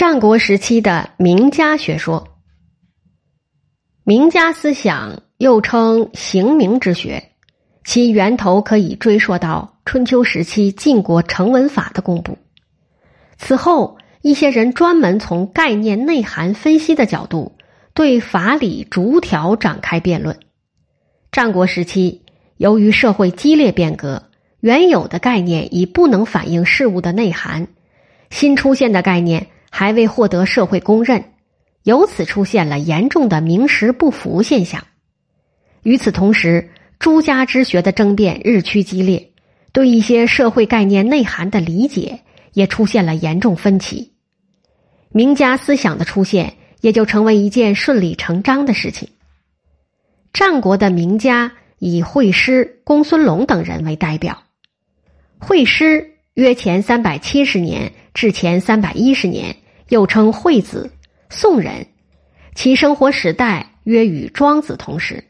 战国时期的名家学说，名家思想又称刑名之学，其源头可以追溯到春秋时期晋国成文法的公布。此后，一些人专门从概念内涵分析的角度，对法理逐条展开辩论。战国时期，由于社会激烈变革，原有的概念已不能反映事物的内涵，新出现的概念。还未获得社会公认，由此出现了严重的名实不符现象。与此同时，诸家之学的争辩日趋激烈，对一些社会概念内涵的理解也出现了严重分歧。名家思想的出现也就成为一件顺理成章的事情。战国的名家以惠施、公孙龙等人为代表。惠施约前三百七十年至前三百一十年。又称惠子，宋人，其生活时代约与庄子同时。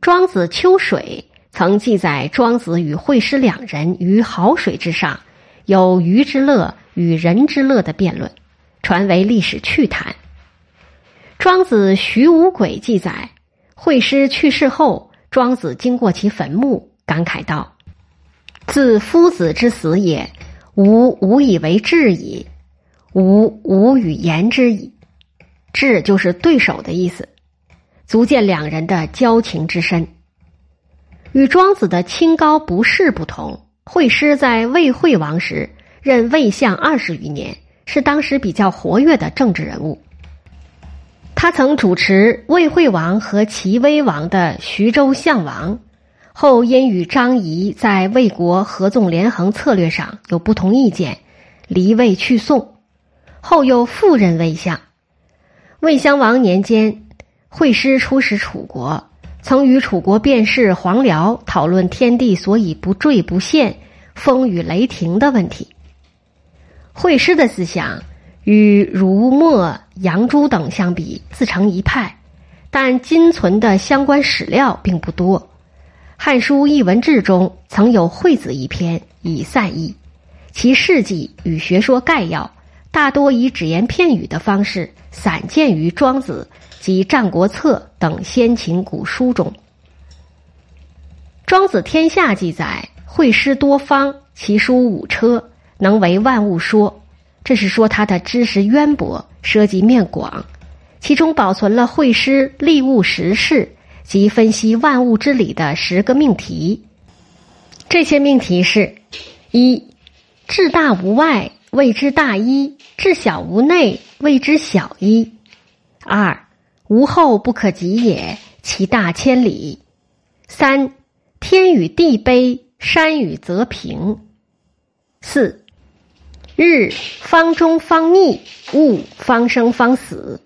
庄子《秋水》曾记载庄子与惠施两人于濠水之上，有鱼之乐与人之乐的辩论，传为历史趣谈。庄子《徐无鬼》记载，惠施去世后，庄子经过其坟墓，感慨道：“自夫子之死也，吾无以为治矣。”无无语言之矣，智就是对手的意思，足见两人的交情之深。与庄子的清高不仕不同，惠施在魏惠王时任魏相二十余年，是当时比较活跃的政治人物。他曾主持魏惠王和齐威王的徐州相王，后因与张仪在魏国合纵连横策略上有不同意见，离魏去宋。后又复任魏相。魏襄王年间，惠施出使楚国，曾与楚国辩士黄辽讨论天地所以不坠不陷、风雨雷霆的问题。惠施的思想与儒墨杨朱等相比，自成一派，但今存的相关史料并不多。《汉书艺文志》中曾有惠子一篇，以散佚，其事迹与学说概要。大多以只言片语的方式散见于《庄子》及《战国策》等先秦古书中。《庄子天下》记载，会师多方，其书五车，能为万物说。这是说他的知识渊博，涉及面广。其中保存了会师立物实事及分析万物之理的十个命题。这些命题是：一，至大无外。谓之大一，至小无内；谓之小一。二，无后不可及也，其大千里。三，天与地卑，山与泽平。四，日方中方逆，物方生方死。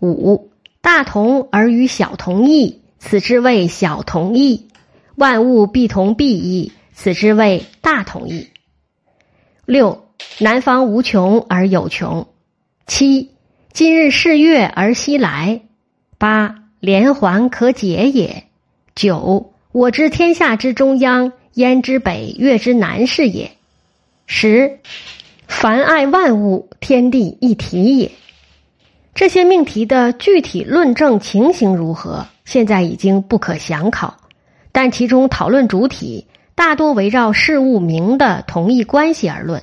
五，大同而与小同异，此之谓小同异。万物必同必异，此之谓大同异。六。南方无穷而有穷，七今日是月而西来，八连环可解也。九我知天下之中央，焉之北月之南是也。十凡爱万物，天地一体也。这些命题的具体论证情形如何，现在已经不可详考，但其中讨论主体大多围绕事物名的同义关系而论。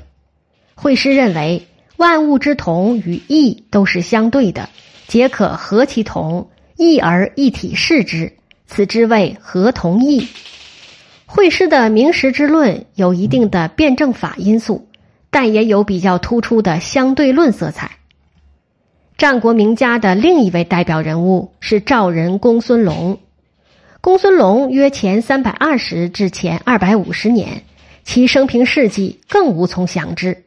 惠施认为，万物之同与异都是相对的，皆可合其同，异而一体视之，此之谓合同异。惠施的名实之论有一定的辩证法因素，但也有比较突出的相对论色彩。战国名家的另一位代表人物是赵人公孙龙。公孙龙约前三百二十至前二百五十年，其生平事迹更无从详知。《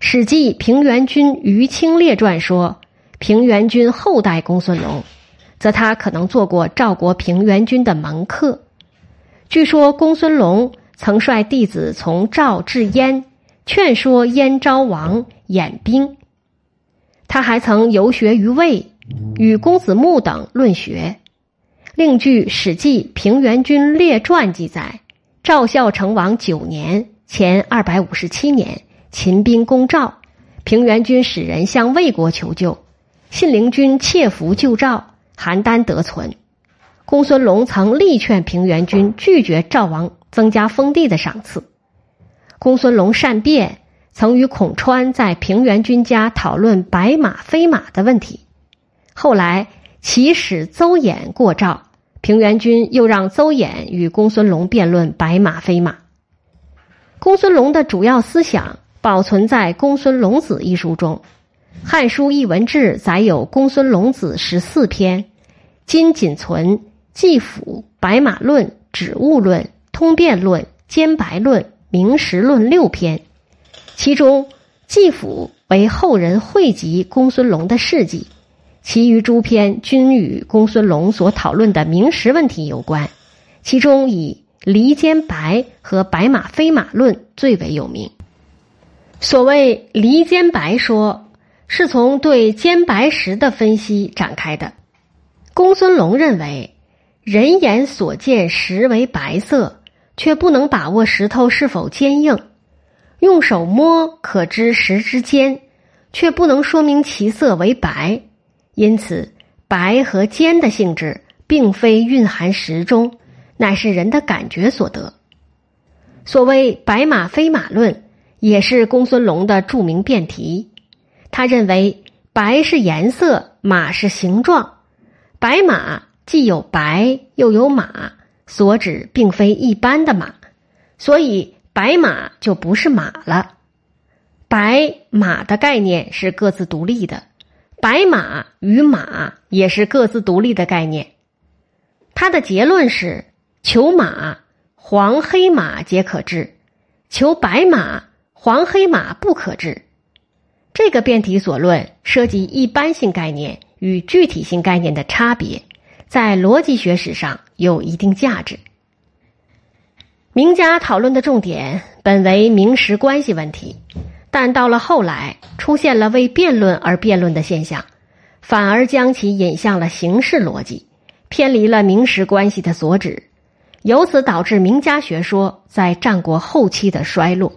史记·平原君于清列传》说，平原君后代公孙龙，则他可能做过赵国平原君的门客。据说公孙龙曾率弟子从赵至燕，劝说燕昭王演兵。他还曾游学于魏，与公子木等论学。另据《史记·平原君列传》记载，赵孝成王九年（前二百五十七年）。秦兵攻赵，平原君使人向魏国求救，信陵君窃符救赵，邯郸得存。公孙龙曾力劝平原君拒绝赵王增加封地的赏赐。公孙龙善辩，曾与孔川在平原君家讨论白马非马的问题。后来齐使邹衍过赵，平原君又让邹衍与公孙龙辩论白马非马。公孙龙的主要思想保存在《公孙龙子》一书中，《汉书艺文志》载有公孙龙子十四篇，今仅存。季府、白马论、指物论、通变论、兼白论、明实论六篇，其中季府为后人汇集公孙龙的事迹，其余诸篇均与公孙龙所讨论的明实问题有关。其中以离间白和白马非马论最为有名。所谓离间白说，是从对兼白石的分析展开的。公孙龙认为。人眼所见石为白色，却不能把握石头是否坚硬；用手摸可知石之坚，却不能说明其色为白。因此，白和坚的性质并非蕴含石中，乃是人的感觉所得。所谓“白马非马论”，也是公孙龙的著名辩题。他认为，白是颜色，马是形状，白马。既有白又有马，所指并非一般的马，所以白马就不是马了。白马的概念是各自独立的，白马与马也是各自独立的概念。他的结论是：求马黄黑马皆可治，求白马黄黑马不可治。这个辩题所论涉及一般性概念与具体性概念的差别。在逻辑学史上有一定价值。名家讨论的重点本为名实关系问题，但到了后来出现了为辩论而辩论的现象，反而将其引向了形式逻辑，偏离了名实关系的所指，由此导致名家学说在战国后期的衰落。